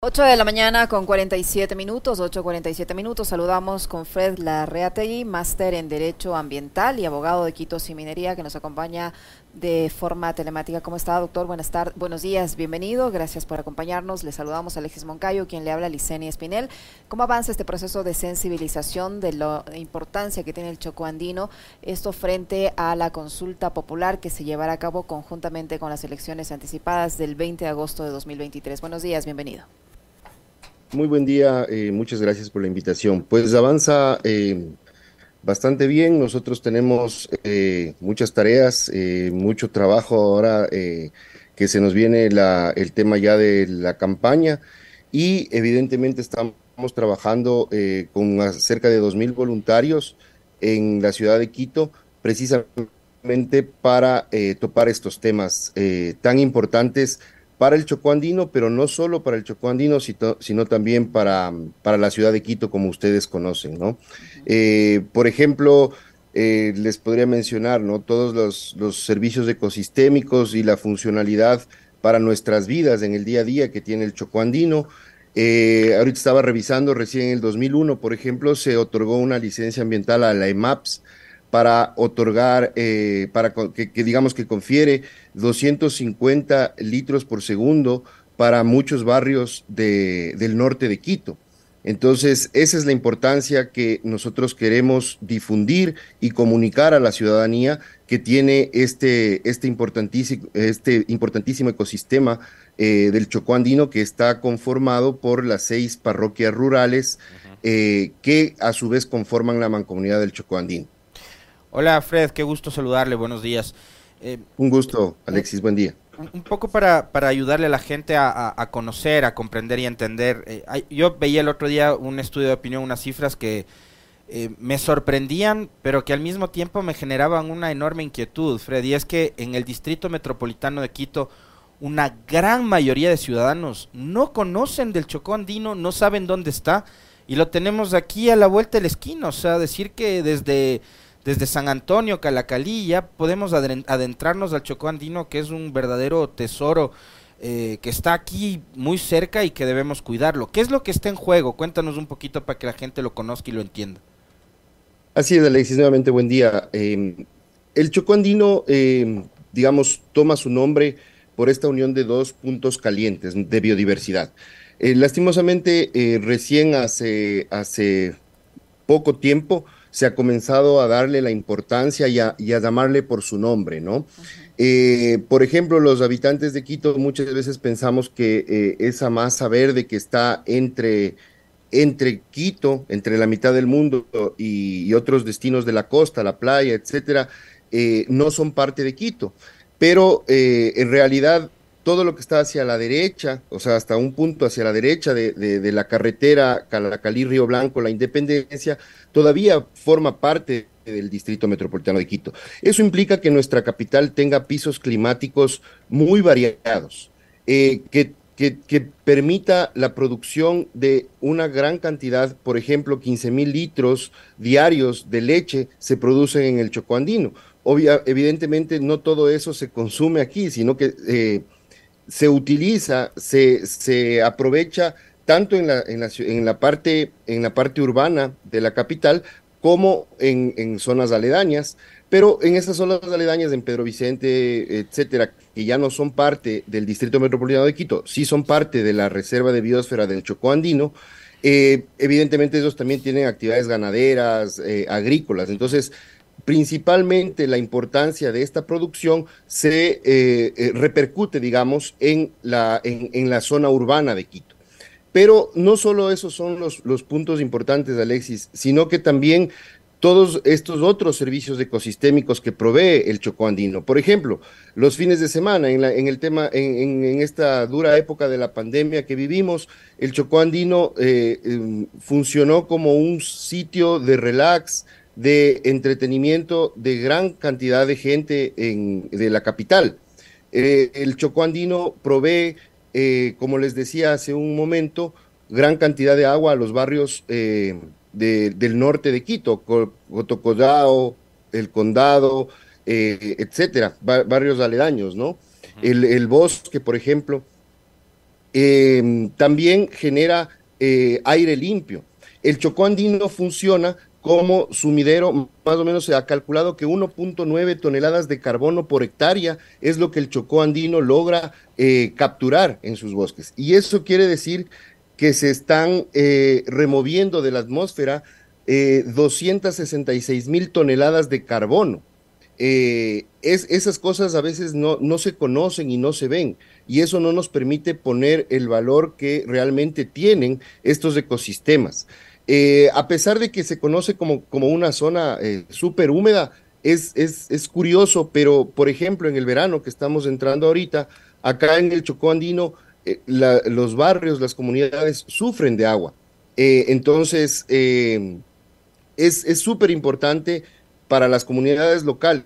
8 de la mañana con 47 minutos, 8.47 minutos. Saludamos con Fred Larreategui, máster en Derecho Ambiental y abogado de Quito y Minería, que nos acompaña de forma telemática. ¿Cómo está, doctor? Buenas tardes, buenos días, bienvenido. Gracias por acompañarnos. Le saludamos a Alexis Moncayo, quien le habla a Licenia Espinel. ¿Cómo avanza este proceso de sensibilización de la importancia que tiene el Choco Andino? Esto frente a la consulta popular que se llevará a cabo conjuntamente con las elecciones anticipadas del 20 de agosto de 2023. Buenos días, bienvenido. Muy buen día, eh, muchas gracias por la invitación. Pues avanza eh, bastante bien, nosotros tenemos eh, muchas tareas, mucho trabajo ahora que se nos viene la, el tema ya de la campaña y evidentemente estamos trabajando con cerca de 2.000 voluntarios en la ciudad de Quito, precisamente para topar estos temas tan importantes para el Chocó Andino, pero no solo para el Chocó Andino, sino, también para, para, la ciudad de Quito, como ustedes conocen, ¿no? Eh, por ejemplo, eh, les podría mencionar, ¿no? Todos los, los, servicios ecosistémicos y la funcionalidad para nuestras vidas en el día a día que tiene el Chocó Andino. Eh, ahorita estaba revisando, recién en el 2001, por ejemplo, se otorgó una licencia ambiental a la EMAPS, para otorgar, eh, para que, digamos que confiere 250 litros por segundo para muchos barrios de, del norte de Quito. Entonces, esa es la importancia que nosotros queremos difundir y comunicar a la ciudadanía que tiene este, este, importantísimo, este importantísimo ecosistema eh, del Chocó Andino que está conformado por las seis parroquias rurales eh, que a su vez conforman la mancomunidad del Chocó Andino. Hola Fred, qué gusto saludarle, buenos días. Eh, un gusto, Alexis, buen día. Un poco para, para ayudarle a la gente a, conocer, a comprender y entender. Eh, yo veía el otro día un estudio de opinión, unas cifras que eh, me sorprendían, pero que al mismo tiempo me generaban una enorme inquietud, Fred, y es que en el distrito metropolitano de Quito, una gran mayoría de ciudadanos no conocen del Chocó Andino, no saben dónde está, y lo tenemos aquí a la vuelta de la esquina, o sea, decir que desde desde San Antonio, Calacalí, ya podemos adentrarnos al Chocó Andino, que es un verdadero tesoro eh, que está aquí muy cerca y que debemos cuidarlo. ¿Qué es lo que está en juego? Cuéntanos un poquito para que la gente lo conozca y lo entienda. Así es, Alexis, nuevamente buen día. Em, el Chocó Andino, em, digamos, toma su nombre por esta unión de dos puntos calientes de biodiversidad. Eh, lastimosamente, eh, recién hace, hace poco tiempo, se ha comenzado a darle la importancia y a, llamarle por su nombre, ¿no? Eh, por ejemplo, los habitantes de Quito muchas veces pensamos que eh, esa masa verde que está entre, entre Quito, entre la mitad del mundo y, otros destinos de la costa, la playa, etcétera, eh, no son parte de Quito. Pero en realidad todo lo que está hacia la derecha, o sea, hasta un punto hacia la derecha de, la carretera Calacalí-Río Blanco, la Independencia, todavía forma parte del Distrito Metropolitano de Quito. Eso implica que nuestra capital tenga pisos climáticos muy variados, eh, que, permita la producción de una gran cantidad, por ejemplo, 15 mil litros diarios de leche se producen en el Chocó Andino. Obvia, evidentemente no todo eso se consume aquí, sino que... Eh, se utiliza, se, se aprovecha tanto en la, en, la, en, la parte, en la parte urbana de la capital como en, zonas aledañas, pero en esas zonas aledañas, en Pedro Vicente, etcétera, que ya no son parte del Distrito Metropolitano de Quito, sí son parte de la Reserva de Biosfera del Chocó Andino, eh, evidentemente ellos también tienen actividades ganaderas, eh, agrícolas, entonces principalmente la importancia de esta producción se eh, eh, repercute, digamos, en la, en, la zona urbana de Quito. Pero no solo esos son los, los puntos importantes, Alexis, sino que también todos estos otros servicios ecosistémicos que provee el Chocó Andino. Por ejemplo, los fines de semana, en, la, en el tema, en, esta dura época de la pandemia que vivimos, el Chocó Andino eh, em, funcionó como un sitio de relax, de entretenimiento de gran cantidad de gente en, de la capital. Eh, el Chocó Andino provee, eh, como les decía hace un momento, gran cantidad de agua a los barrios eh, del norte de Quito, Cotocodao, El Condado, etcétera, barrios aledaños, ¿no? el, el bosque, por ejemplo, también genera aire limpio. El Chocó andino funciona como sumidero, más o menos se ha calculado que 1.9 toneladas de carbono por hectárea es lo que el Chocó andino logra eh, capturar en sus bosques. Y eso quiere decir que se están removiendo de la atmósfera 266 mil toneladas de carbono. es, esas cosas a veces no, no se conocen y no se ven y eso no nos permite poner el valor que realmente tienen estos ecosistemas. Eh, a pesar de que se conoce como, como una zona eh, súper húmeda, es, es, curioso, pero por ejemplo en el verano que estamos entrando ahorita, acá en el Chocó Andino, eh, los barrios, las comunidades sufren de agua. entonces, es súper importante para las comunidades locales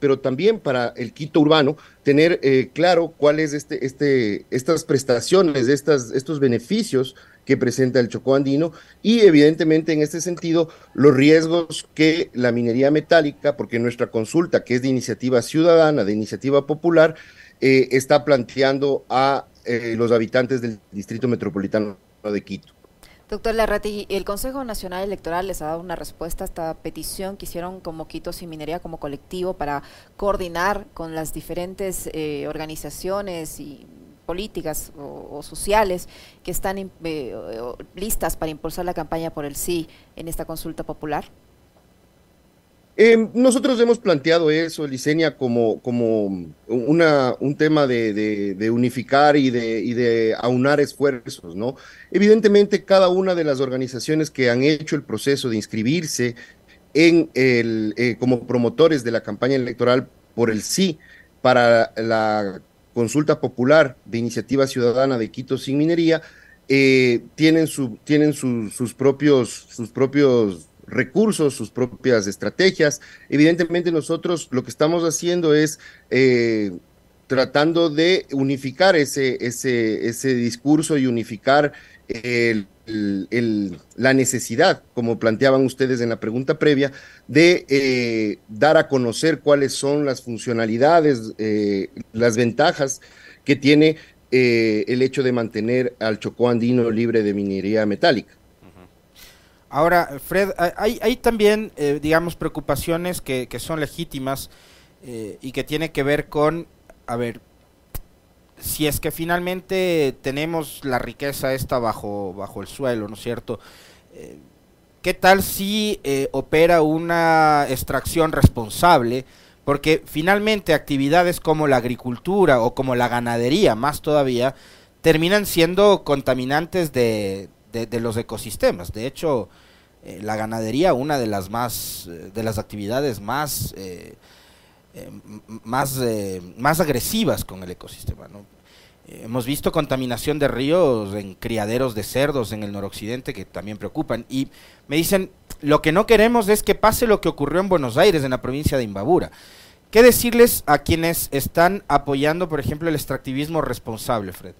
pero también para el Quito urbano, tener eh, claro cuáles este, este, estas prestaciones, estas, estos beneficios que presenta el Chocó andino y evidentemente en este sentido los riesgos que la minería metálica, porque nuestra consulta, que es de iniciativa ciudadana, de iniciativa popular, eh, está planteando a eh, los habitantes del Distrito Metropolitano de Quito. Doctor Larrati, el Consejo Nacional Electoral les ha dado una respuesta a esta petición que hicieron como Quito Sin Minería como colectivo para coordinar con las diferentes eh, organizaciones y políticas o, sociales que están eh, listas para impulsar la campaña por el sí en esta consulta popular? Em, nosotros hemos planteado eso, Licenia, como, como una, un tema de, unificar y de, aunar esfuerzos, ¿no? Evidentemente, cada una de las organizaciones que han hecho el proceso de inscribirse en el, eh, como promotores de la campaña electoral por el sí para la consulta popular de iniciativa ciudadana de Quito sin minería, eh, tienen, tienen sus, propios, sus propios recursos, sus propias estrategias. Evidentemente nosotros lo que estamos haciendo es eh, tratando de unificar ese, ese, ese discurso y unificar la necesidad, como planteaban ustedes en la pregunta previa, de eh, dar a conocer cuáles son las funcionalidades, eh, las ventajas que tiene el hecho de mantener al Chocó andino libre de minería metálica. Ahora, Fred, hay, también, eh, digamos, preocupaciones que, son legítimas eh, y que tiene que ver con, a ver, si es que finalmente tenemos la riqueza esta bajo, bajo el suelo, ¿no es cierto? Eh, ¿Qué tal si opera una extracción responsable? Porque finalmente actividades como la agricultura o como la ganadería, más todavía, terminan siendo contaminantes de, de, los ecosistemas. De hecho, eh, la ganadería, una de las más, eh, de las actividades más, eh, más, más agresivas con el ecosistema. hemos visto contaminación de ríos en criaderos de cerdos en el noroccidente que también preocupan. Y me dicen, lo que no queremos es que pase lo que ocurrió en Buenos Aires, en la provincia de Imbabura. ¿Qué decirles a quienes están apoyando, por ejemplo, el extractivismo responsable, Fred?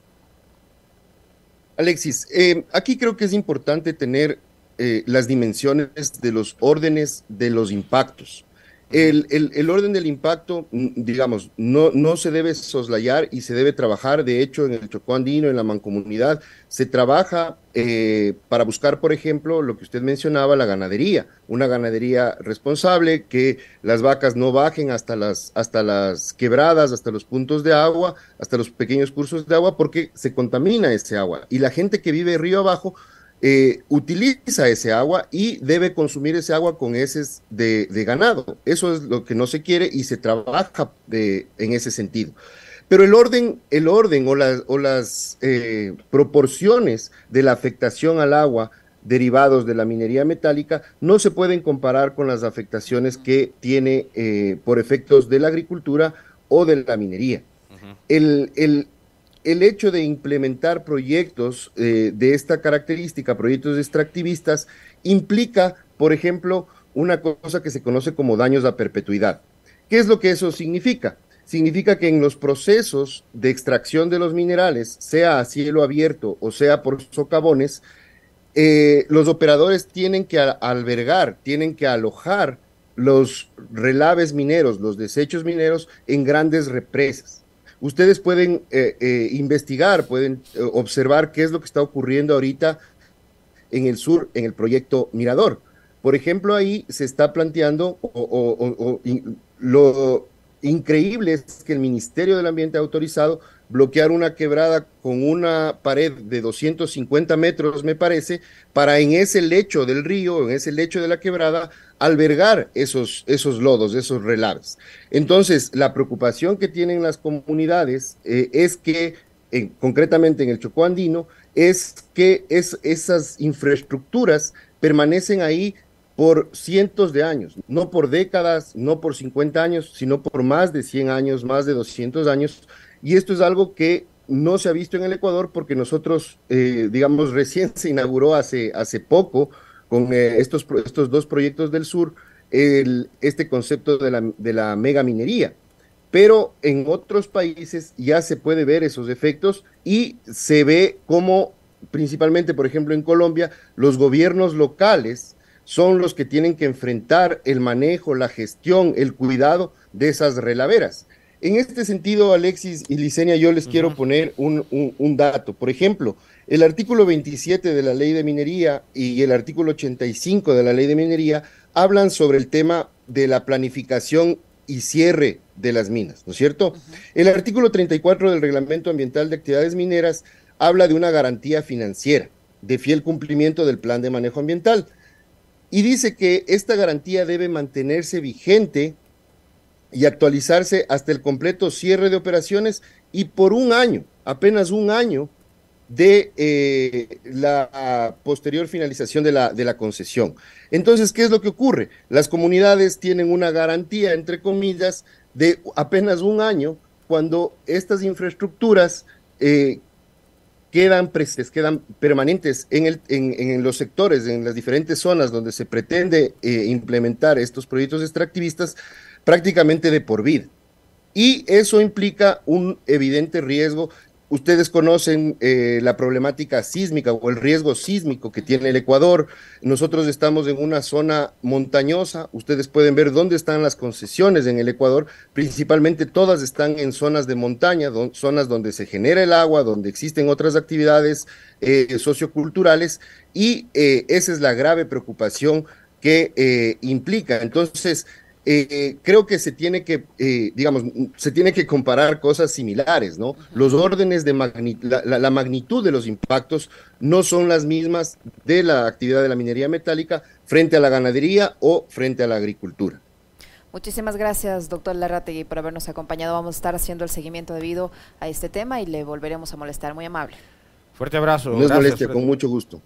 Alexis, eh, aquí creo que es importante tener eh, las dimensiones de los órdenes de los impactos. El, el, orden del impacto, digamos, no, no se debe soslayar y se debe trabajar. De hecho, en el Chocó Andino, en la mancomunidad, se trabaja eh, para buscar, por ejemplo, lo que usted mencionaba, la ganadería. Una ganadería responsable, que las vacas no bajen hasta las, hasta las quebradas, hasta los puntos de agua, hasta los pequeños cursos de agua, porque se contamina ese agua. Y la gente que vive río abajo eh, utiliza ese agua y debe consumir ese agua con heces de, ganado. Eso es lo que no se quiere y se trabaja de, en ese sentido. Pero el orden, el orden o, o las eh, proporciones de la afectación al agua derivados de la minería metálica no se pueden comparar con las afectaciones que tiene eh, por efectos de la agricultura o de la minería. el, el, el hecho de implementar proyectos eh, de esta característica, proyectos extractivistas, implica, por ejemplo, una cosa que se conoce como daños a perpetuidad. ¿Qué es lo que eso significa? Significa que en los procesos de extracción de los minerales, sea a cielo abierto o sea por socavones, eh, los operadores tienen que albergar, tienen que alojar los relaves mineros, los desechos mineros en grandes represas ustedes pueden investigar, pueden observar qué es lo que está ocurriendo ahorita en el sur, en el proyecto Mirador. Por ejemplo, ahí se está planteando, o, lo increíble es que el Ministerio del Ambiente ha autorizado bloquear una quebrada con una pared de 250 metros, me parece, para en ese lecho del río, en ese lecho de la quebrada, albergar esos, esos lodos, esos relaves. Entonces, la preocupación que tienen las comunidades eh, es que, concretamente en el Chocó Andino, es que es, esas infraestructuras permanecen ahí por cientos de años, no por décadas, no por 50 años, sino por más de 100 años, más de 200 años. Y esto es algo que no se ha visto en el Ecuador porque nosotros, eh, digamos, recién se inauguró hace, hace poco con eh, estos, estos dos proyectos del sur el, este concepto de la, de la mega minería. Pero en otros países ya se puede ver esos efectos y se ve como, principalmente, por ejemplo, en Colombia, los gobiernos locales son los que tienen que enfrentar el manejo, la gestión, el cuidado de esas relaveras. En este sentido, Alexis y Licenia, yo les quiero poner un, dato. Por ejemplo, el artículo 27 de la ley de minería y el artículo 85 de la ley de minería hablan sobre el tema de la planificación y cierre de las minas, ¿no es cierto? El artículo 34 del Reglamento Ambiental de Actividades Mineras habla de una garantía financiera de fiel cumplimiento del plan de manejo ambiental y dice que esta garantía debe mantenerse vigente y actualizarse hasta el completo cierre de operaciones y por un año, apenas un año de eh, la posterior finalización de la, de la concesión. Entonces, ¿qué es lo que ocurre? Las comunidades tienen una garantía, entre comillas, de apenas un año cuando estas infraestructuras eh, quedan, quedan permanentes en, el, en, los sectores, en las diferentes zonas donde se pretende eh, implementar estos proyectos extractivistas prácticamente de por vida. Y eso implica un evidente riesgo Ustedes conocen eh, la problemática sísmica o el riesgo sísmico que tiene el Ecuador. Nosotros estamos en una zona montañosa. Ustedes pueden ver dónde están las concesiones en el Ecuador. Principalmente todas están en zonas de montaña, zonas donde se genera el agua, donde existen otras actividades eh, socioculturales. Y eh, esa es la grave preocupación que implica. Entonces, eh, creo que se tiene que, eh, digamos, se tiene que comparar cosas similares, ¿no? Los órdenes de magnitud, la, magnitud de los impactos no son las mismas de la actividad de la minería metálica frente a la ganadería o frente a la agricultura. Muchísimas gracias, doctor Larrategui, por habernos acompañado. Vamos a estar haciendo el seguimiento debido a este tema y le volveremos a molestar. Muy amable. Fuerte abrazo. No es molestia, con mucho gusto.